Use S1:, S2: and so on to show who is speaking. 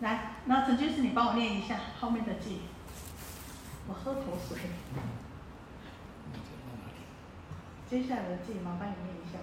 S1: 来，那陈军师，你帮我念一下后面的记。我喝口水。接下来的记，麻烦你念一下。